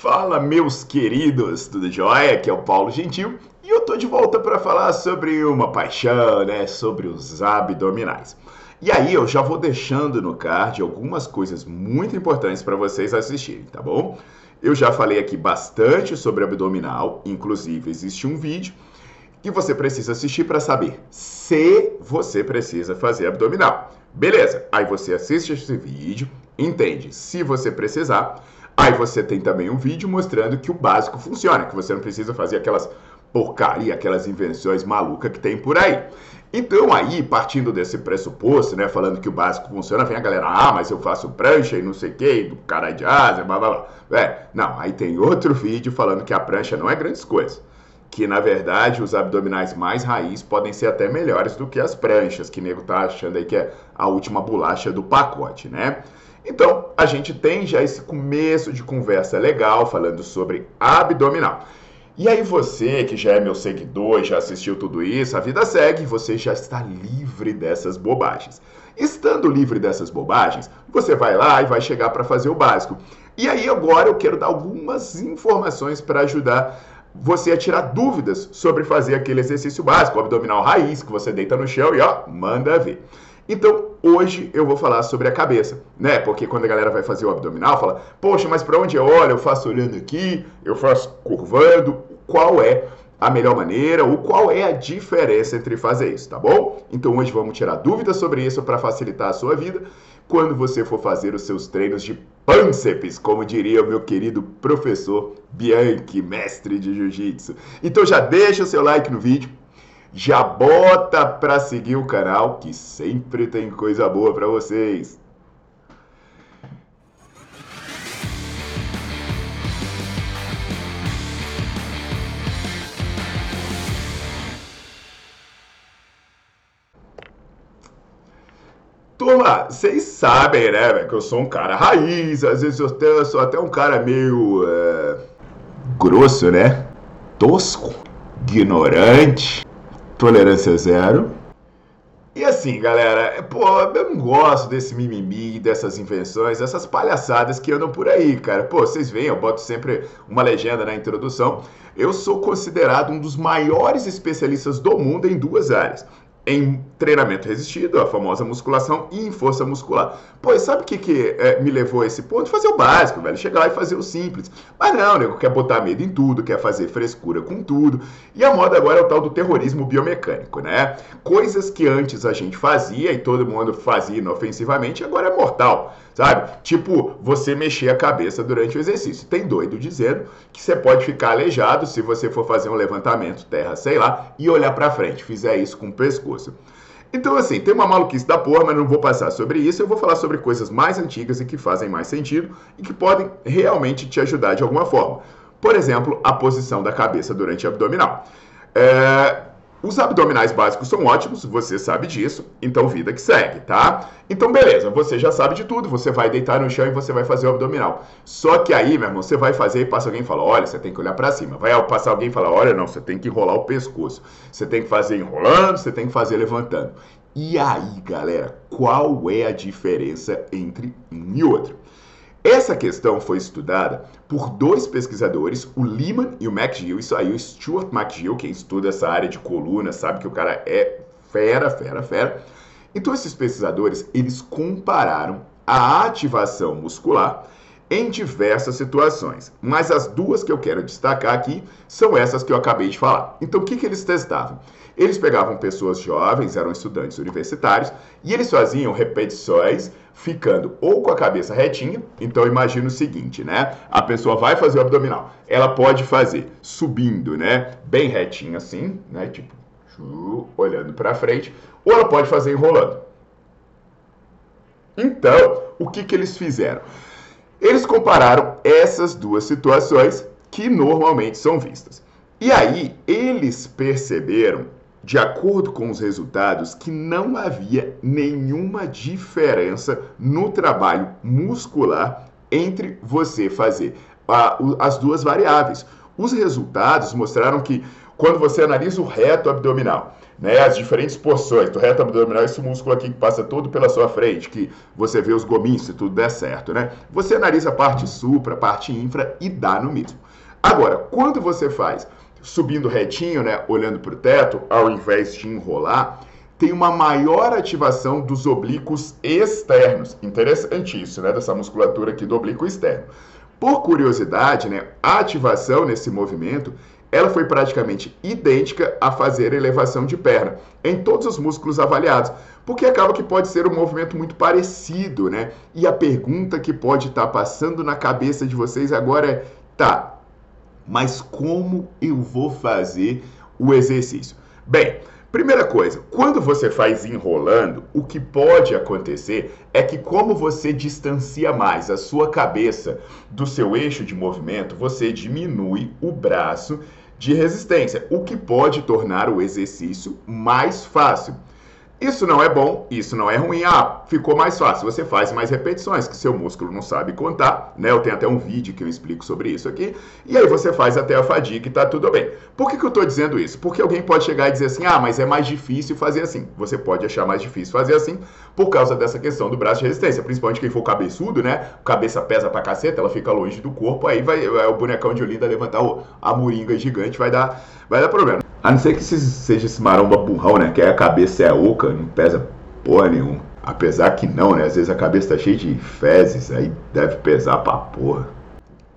Fala, meus queridos, tudo jóia? Aqui é o Paulo Gentil e eu tô de volta para falar sobre uma paixão, né? Sobre os abdominais. E aí eu já vou deixando no card algumas coisas muito importantes para vocês assistirem, tá bom? Eu já falei aqui bastante sobre abdominal, inclusive existe um vídeo que você precisa assistir para saber se você precisa fazer abdominal. Beleza? Aí você assiste esse vídeo, entende se você precisar Aí você tem também um vídeo mostrando que o básico funciona, que você não precisa fazer aquelas porcaria, aquelas invenções malucas que tem por aí. Então aí, partindo desse pressuposto, né, falando que o básico funciona, vem a galera, ah, mas eu faço prancha e não sei o que, do cara de asa, blá blá blá. É, não, aí tem outro vídeo falando que a prancha não é grandes coisas. Que na verdade os abdominais mais raiz podem ser até melhores do que as pranchas, que nego tá achando aí que é a última bolacha do pacote, né? Então, a gente tem já esse começo de conversa legal falando sobre abdominal. E aí você que já é meu seguidor, já assistiu tudo isso, a vida segue, você já está livre dessas bobagens. Estando livre dessas bobagens, você vai lá e vai chegar para fazer o básico. E aí agora eu quero dar algumas informações para ajudar você a tirar dúvidas sobre fazer aquele exercício básico, abdominal raiz, que você deita no chão e ó, manda ver. Então, hoje eu vou falar sobre a cabeça, né? Porque quando a galera vai fazer o abdominal, fala: "Poxa, mas para onde eu olho? Eu faço olhando aqui, eu faço curvando". Qual é a melhor maneira ou qual é a diferença entre fazer isso, tá bom? Então hoje vamos tirar dúvidas sobre isso para facilitar a sua vida quando você for fazer os seus treinos de pânceps, como diria o meu querido professor Bianchi, mestre de jiu-jitsu. Então já deixa o seu like no vídeo, já bota para seguir o canal que sempre tem coisa boa para vocês. Turma, vocês sabem, né, que eu sou um cara raiz, às vezes eu, tenho, eu sou até um cara meio é, grosso, né? Tosco, ignorante tolerância zero. E assim, galera, pô, eu não gosto desse mimimi, dessas invenções, dessas palhaçadas que andam por aí, cara. Pô, vocês veem, eu boto sempre uma legenda na introdução. Eu sou considerado um dos maiores especialistas do mundo em duas áreas em treinamento resistido, a famosa musculação, e em força muscular. Pois sabe o que, que é, me levou a esse ponto? Fazer o básico, velho. Chegar lá e fazer o simples. Mas não, nego, quer botar medo em tudo, quer fazer frescura com tudo. E a moda agora é o tal do terrorismo biomecânico, né? Coisas que antes a gente fazia e todo mundo fazia inofensivamente, agora é mortal sabe? Tipo, você mexer a cabeça durante o exercício. Tem doido dizendo que você pode ficar aleijado se você for fazer um levantamento terra, sei lá, e olhar para frente, fizer isso com o pescoço. Então, assim, tem uma maluquice da porra, mas não vou passar sobre isso. Eu vou falar sobre coisas mais antigas e que fazem mais sentido e que podem realmente te ajudar de alguma forma. Por exemplo, a posição da cabeça durante abdominal. É, os abdominais básicos são ótimos, você sabe disso, então vida que segue, tá? Então beleza, você já sabe de tudo, você vai deitar no chão e você vai fazer o abdominal. Só que aí, meu irmão, você vai fazer e passa alguém e fala, olha, você tem que olhar para cima. Vai passar alguém e fala, olha, não, você tem que enrolar o pescoço. Você tem que fazer enrolando, você tem que fazer levantando. E aí, galera, qual é a diferença entre um e outro? Essa questão foi estudada por dois pesquisadores, o Lehman e o McGill. Isso aí, o Stuart McGill, quem estuda essa área de coluna, sabe que o cara é fera, fera, fera. Então, esses pesquisadores, eles compararam a ativação muscular em diversas situações. Mas as duas que eu quero destacar aqui são essas que eu acabei de falar. Então, o que, que eles testavam? Eles pegavam pessoas jovens, eram estudantes universitários, e eles faziam repetições ficando ou com a cabeça retinha. Então imagina o seguinte, né? A pessoa vai fazer o abdominal. Ela pode fazer subindo, né? Bem retinho assim, né? Tipo, olhando para frente, ou ela pode fazer enrolando. Então, o que que eles fizeram? Eles compararam essas duas situações que normalmente são vistas. E aí, eles perceberam de acordo com os resultados, que não havia nenhuma diferença no trabalho muscular entre você fazer as duas variáveis. Os resultados mostraram que quando você analisa o reto abdominal, né, as diferentes porções do reto abdominal, esse músculo aqui que passa todo pela sua frente, que você vê os gominhos se tudo der certo, né? Você analisa a parte supra, a parte infra e dá no mesmo. Agora, quando você faz subindo retinho, né, olhando para o teto, ao invés de enrolar, tem uma maior ativação dos oblíquos externos. Interessante isso, né, dessa musculatura aqui do oblíquo externo. Por curiosidade, né, a ativação nesse movimento, ela foi praticamente idêntica a fazer elevação de perna em todos os músculos avaliados, porque acaba que pode ser um movimento muito parecido, né? E a pergunta que pode estar tá passando na cabeça de vocês agora é: tá, mas como eu vou fazer o exercício? Bem, primeira coisa, quando você faz enrolando, o que pode acontecer é que, como você distancia mais a sua cabeça do seu eixo de movimento, você diminui o braço de resistência, o que pode tornar o exercício mais fácil. Isso não é bom, isso não é ruim. Ah, ficou mais fácil. Você faz mais repetições, que seu músculo não sabe contar, né? Eu tenho até um vídeo que eu explico sobre isso aqui. E aí você faz até a fadiga e tá tudo bem. Por que, que eu tô dizendo isso? Porque alguém pode chegar e dizer assim: ah, mas é mais difícil fazer assim. Você pode achar mais difícil fazer assim por causa dessa questão do braço de resistência. Principalmente quem for cabeçudo, né? Cabeça pesa pra caceta, ela fica longe do corpo, aí vai, vai o bonecão de Olinda levantar a moringa gigante, vai dar, vai dar problema. A não ser que seja esse maromba burrão, né? Que a cabeça é oca, não pesa porra nenhuma. Apesar que não, né? Às vezes a cabeça tá cheia de fezes, aí deve pesar pra porra.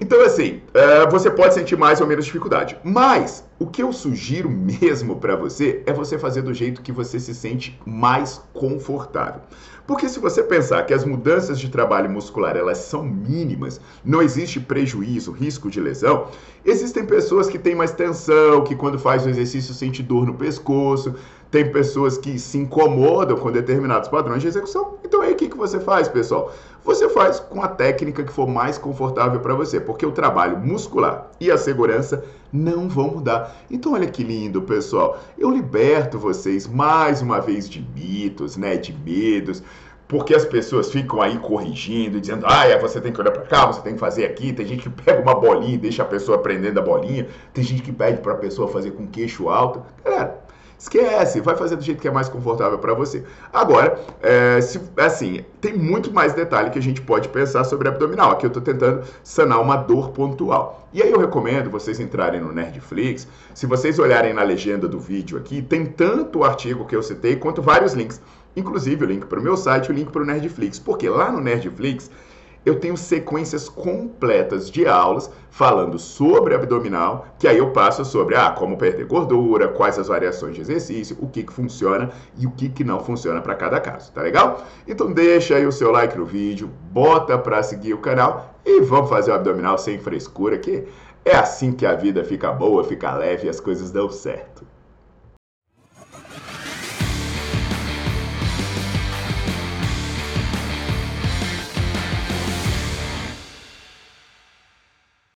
Então, assim, é, você pode sentir mais ou menos dificuldade. Mas o que eu sugiro mesmo para você é você fazer do jeito que você se sente mais confortável. Porque se você pensar que as mudanças de trabalho muscular elas são mínimas, não existe prejuízo, risco de lesão, existem pessoas que têm mais tensão, que quando faz o exercício sente dor no pescoço, tem pessoas que se incomodam com determinados padrões de execução. Então aí o que, que você faz, pessoal? Você faz com a técnica que for mais confortável para você, porque o trabalho muscular e a segurança não vão mudar. Então olha que lindo, pessoal. Eu liberto vocês mais uma vez de mitos, né, de medos porque as pessoas ficam aí corrigindo, dizendo, ah, você tem que olhar para cá, você tem que fazer aqui. Tem gente que pega uma bolinha e deixa a pessoa prendendo a bolinha. Tem gente que pede para a pessoa fazer com queixo alto. Galera, Esquece, vai fazer do jeito que é mais confortável para você. Agora, é, se, assim, tem muito mais detalhe que a gente pode pensar sobre abdominal. Aqui eu estou tentando sanar uma dor pontual. E aí eu recomendo vocês entrarem no Nerdflix. Se vocês olharem na legenda do vídeo aqui, tem tanto o artigo que eu citei quanto vários links. Inclusive o link para o meu site e o link para o Nerdflix. Porque lá no Nerdflix eu tenho sequências completas de aulas falando sobre abdominal, que aí eu passo sobre ah, como perder gordura, quais as variações de exercício, o que, que funciona e o que, que não funciona para cada caso, tá legal? Então deixa aí o seu like no vídeo, bota para seguir o canal e vamos fazer o abdominal sem frescura, que é assim que a vida fica boa, fica leve e as coisas dão certo.